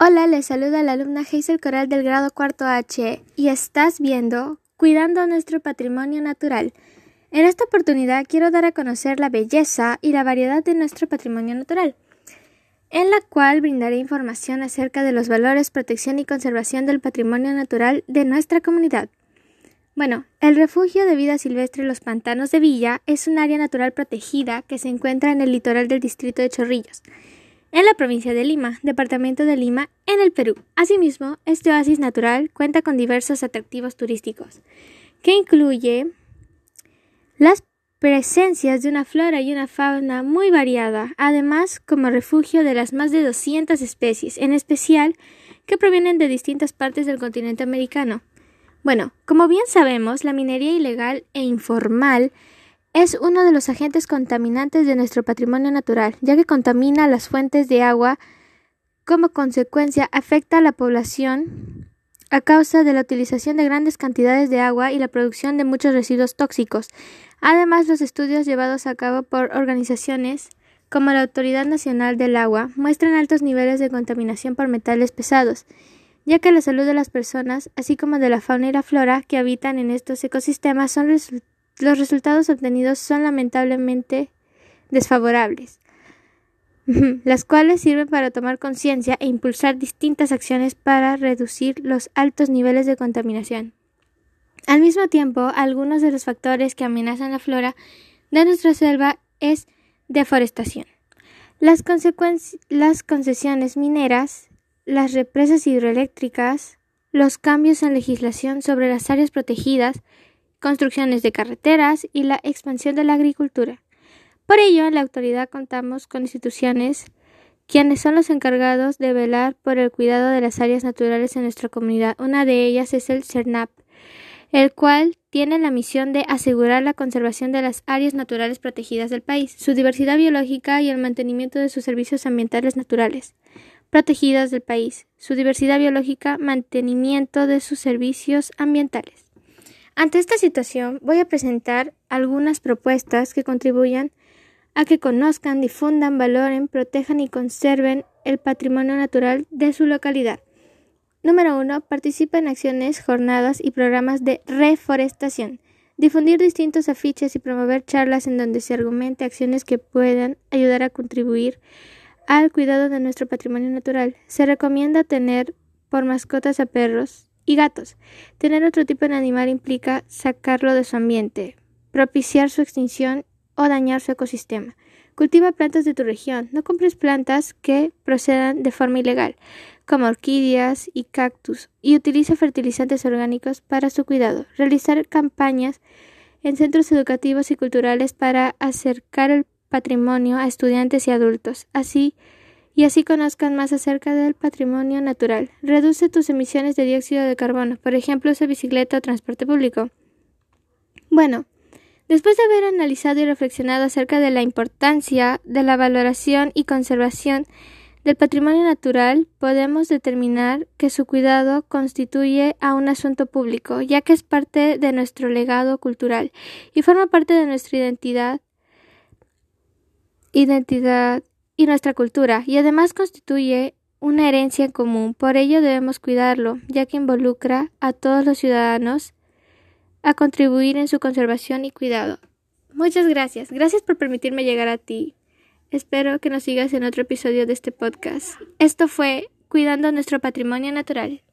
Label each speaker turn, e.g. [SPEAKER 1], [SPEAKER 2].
[SPEAKER 1] Hola, les saluda la alumna Hazel Coral del grado cuarto H y estás viendo Cuidando nuestro patrimonio natural. En esta oportunidad quiero dar a conocer la belleza y la variedad de nuestro patrimonio natural, en la cual brindaré información acerca de los valores, protección y conservación del patrimonio natural de nuestra comunidad. Bueno, el refugio de vida silvestre Los Pantanos de Villa es un área natural protegida que se encuentra en el litoral del distrito de Chorrillos en la provincia de Lima, departamento de Lima, en el Perú. Asimismo, este oasis natural cuenta con diversos atractivos turísticos, que incluye las presencias de una flora y una fauna muy variada, además como refugio de las más de 200 especies, en especial que provienen de distintas partes del continente americano. Bueno, como bien sabemos, la minería ilegal e informal es uno de los agentes contaminantes de nuestro patrimonio natural, ya que contamina las fuentes de agua, como consecuencia afecta a la población a causa de la utilización de grandes cantidades de agua y la producción de muchos residuos tóxicos. Además, los estudios llevados a cabo por organizaciones como la Autoridad Nacional del Agua muestran altos niveles de contaminación por metales pesados, ya que la salud de las personas, así como de la fauna y la flora que habitan en estos ecosistemas, son resultados los resultados obtenidos son lamentablemente desfavorables, las cuales sirven para tomar conciencia e impulsar distintas acciones para reducir los altos niveles de contaminación. Al mismo tiempo, algunos de los factores que amenazan la flora de nuestra selva es deforestación. Las, las concesiones mineras, las represas hidroeléctricas, los cambios en legislación sobre las áreas protegidas construcciones de carreteras y la expansión de la agricultura. Por ello, en la actualidad contamos con instituciones quienes son los encargados de velar por el cuidado de las áreas naturales en nuestra comunidad. Una de ellas es el CERNAP, el cual tiene la misión de asegurar la conservación de las áreas naturales protegidas del país, su diversidad biológica y el mantenimiento de sus servicios ambientales naturales protegidas del país, su diversidad biológica, mantenimiento de sus servicios ambientales. Ante esta situación, voy a presentar algunas propuestas que contribuyan a que conozcan, difundan, valoren, protejan y conserven el patrimonio natural de su localidad. Número 1. Participa en acciones, jornadas y programas de reforestación. Difundir distintos afiches y promover charlas en donde se argumente acciones que puedan ayudar a contribuir al cuidado de nuestro patrimonio natural. Se recomienda tener por mascotas a perros, y gatos. Tener otro tipo de animal implica sacarlo de su ambiente, propiciar su extinción o dañar su ecosistema. Cultiva plantas de tu región. No compres plantas que procedan de forma ilegal, como orquídeas y cactus, y utiliza fertilizantes orgánicos para su cuidado. Realizar campañas en centros educativos y culturales para acercar el patrimonio a estudiantes y adultos. Así, y así conozcan más acerca del patrimonio natural. Reduce tus emisiones de dióxido de carbono, por ejemplo, usa bicicleta o transporte público. Bueno, después de haber analizado y reflexionado acerca de la importancia de la valoración y conservación del patrimonio natural, podemos determinar que su cuidado constituye a un asunto público, ya que es parte de nuestro legado cultural y forma parte de nuestra identidad identidad y nuestra cultura, y además constituye una herencia en común. Por ello debemos cuidarlo, ya que involucra a todos los ciudadanos a contribuir en su conservación y cuidado. Muchas gracias. Gracias por permitirme llegar a ti. Espero que nos sigas en otro episodio de este podcast. Esto fue Cuidando nuestro patrimonio natural.